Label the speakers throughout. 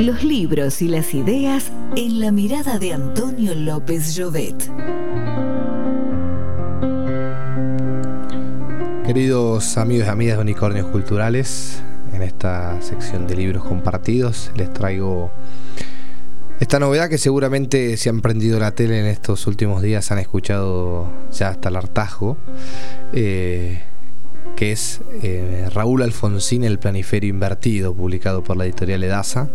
Speaker 1: Los libros y las ideas en la mirada de Antonio López Llovet.
Speaker 2: Queridos amigos y amigas de Unicornios Culturales, en esta sección de libros compartidos les traigo esta novedad que seguramente si han prendido la tele en estos últimos días han escuchado ya hasta el hartazgo, eh, que es eh, Raúl Alfonsín, El Planiferio Invertido, publicado por la editorial Edasa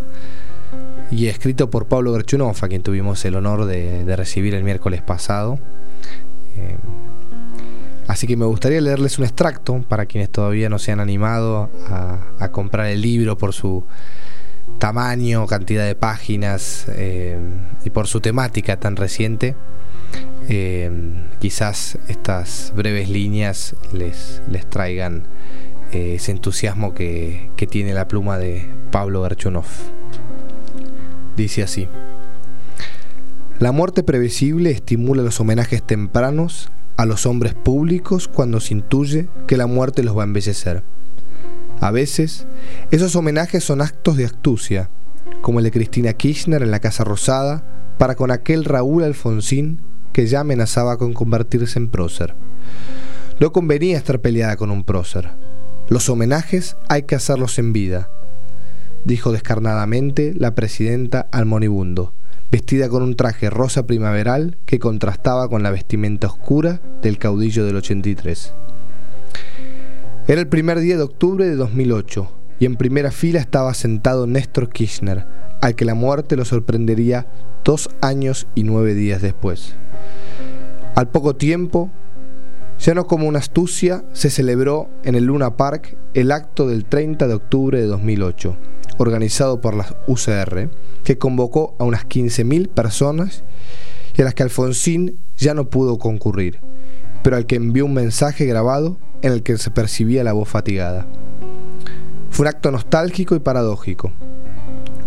Speaker 2: y escrito por Pablo Gerchunov, a quien tuvimos el honor de, recibir el miércoles pasado. Eh, así que me gustaría leerles un extracto para quienes todavía no se han animado a comprar el libro por su tamaño, cantidad de páginas eh, y por su temática tan reciente, eh, quizás estas breves líneas les, les traigan eh, ese entusiasmo que, que, tiene la pluma de Pablo Garchunov. Dice así. La muerte previsible estimula los homenajes tempranos a los hombres públicos cuando se intuye que la muerte los va a embellecer. A veces, esos homenajes son actos de astucia, como el de Cristina Kirchner en la Casa Rosada, para con aquel Raúl Alfonsín que ya amenazaba con convertirse en prócer. No convenía estar peleada con un prócer. Los homenajes hay que hacerlos en vida, dijo descarnadamente la presidenta al moribundo, vestida con un traje rosa primaveral que contrastaba con la vestimenta oscura del caudillo del 83. Era el primer día de octubre de 2008 y en primera fila estaba sentado Néstor Kirchner, al que la muerte lo sorprendería dos años y nueve días después. Al poco tiempo, ya no como una astucia, se celebró en el Luna Park el acto del 30 de octubre de 2008, organizado por la UCR, que convocó a unas 15.000 personas y a las que Alfonsín ya no pudo concurrir, pero al que envió un mensaje grabado en el que se percibía la voz fatigada. Fue un acto nostálgico y paradójico.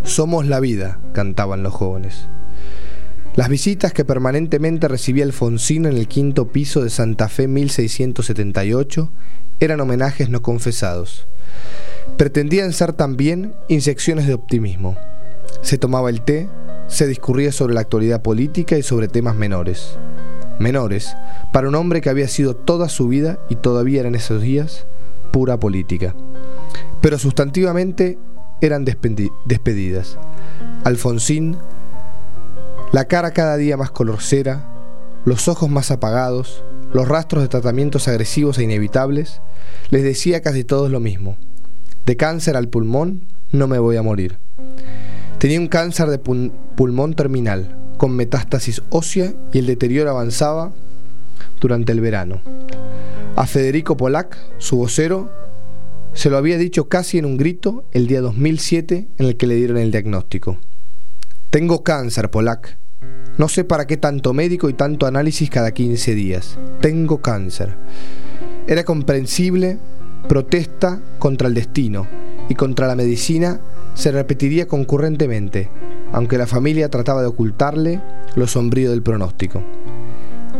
Speaker 2: Somos la vida, cantaban los jóvenes. Las visitas que permanentemente recibía Alfonsín en el quinto piso de Santa Fe 1678 eran homenajes no confesados. Pretendían ser también inyecciones de optimismo. Se tomaba el té, se discurría sobre la actualidad política y sobre temas menores menores, para un hombre que había sido toda su vida y todavía era en esos días pura política. Pero sustantivamente eran despedidas. Alfonsín, la cara cada día más colorcera, los ojos más apagados, los rastros de tratamientos agresivos e inevitables, les decía casi todos lo mismo. De cáncer al pulmón no me voy a morir. Tenía un cáncer de pulmón terminal, con metástasis ósea y el deterioro avanzaba durante el verano. A Federico Polak, su vocero, se lo había dicho casi en un grito el día 2007 en el que le dieron el diagnóstico. Tengo cáncer, Polak. No sé para qué tanto médico y tanto análisis cada 15 días. Tengo cáncer. Era comprensible, protesta contra el destino y contra la medicina se repetiría concurrentemente, aunque la familia trataba de ocultarle lo sombrío del pronóstico.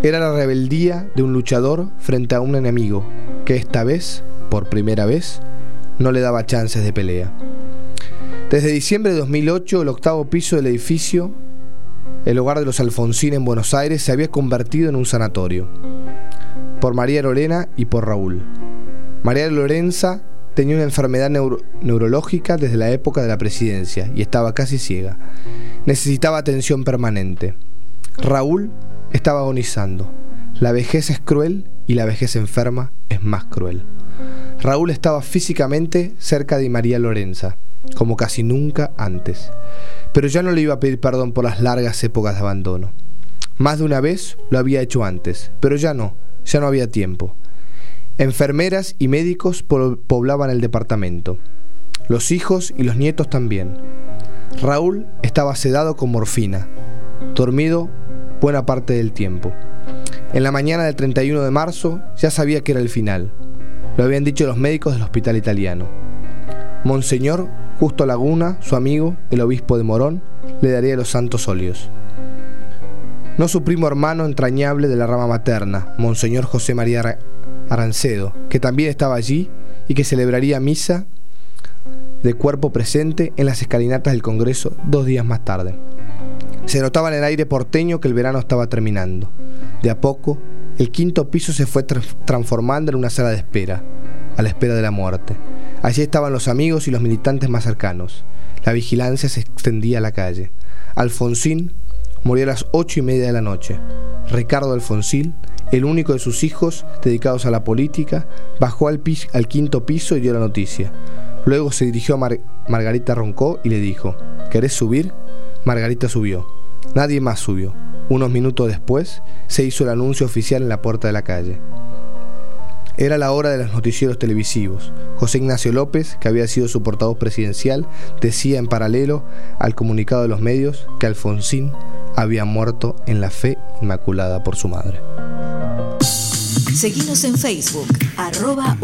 Speaker 2: Era la rebeldía de un luchador frente a un enemigo que esta vez, por primera vez, no le daba chances de pelea. Desde diciembre de 2008, el octavo piso del edificio, el hogar de los Alfonsín en Buenos Aires, se había convertido en un sanatorio. Por María Lorena y por Raúl. María Lorenza tenía una enfermedad neurológica desde la época de la presidencia y estaba casi ciega. Necesitaba atención permanente. Raúl estaba agonizando. La vejez es cruel y la vejez enferma es más cruel. Raúl estaba físicamente cerca de María Lorenza, como casi nunca antes, pero ya no le iba a pedir perdón por las largas épocas de abandono. Más de una vez lo había hecho antes, pero ya no, ya no había tiempo. Enfermeras y médicos poblaban el departamento. Los hijos y los nietos también. Raúl estaba sedado con morfina, dormido buena parte del tiempo. En la mañana del 31 de marzo ya sabía que era el final. Lo habían dicho los médicos del hospital italiano. Monseñor Justo Laguna, su amigo, el obispo de Morón, le daría los santos óleos. No su primo hermano entrañable de la rama materna, Monseñor José María Arancedo, que también estaba allí y que celebraría misa de cuerpo presente en las escalinatas del Congreso dos días más tarde. Se notaba en el aire porteño que el verano estaba terminando. De a poco, el quinto piso se fue transformando en una sala de espera, a la espera de la muerte. Allí estaban los amigos y los militantes más cercanos. La vigilancia se extendía a la calle. Alfonsín murió a las ocho y media de la noche. Ricardo Alfonsín, el único de sus hijos dedicados a la política, bajó al, quinto piso y dio la noticia. Luego se dirigió a Margarita Roncó y le dijo, ¿querés subir? Margarita subió. Nadie más subió. Unos minutos después se hizo el anuncio oficial en la puerta de la calle. Era la hora de los noticieros televisivos. José Ignacio López, que había sido su portavoz presidencial, decía en paralelo al comunicado de los medios que Alfonsín había muerto en la fe inmaculada por su madre.
Speaker 1: Seguimos en Facebook, arroba.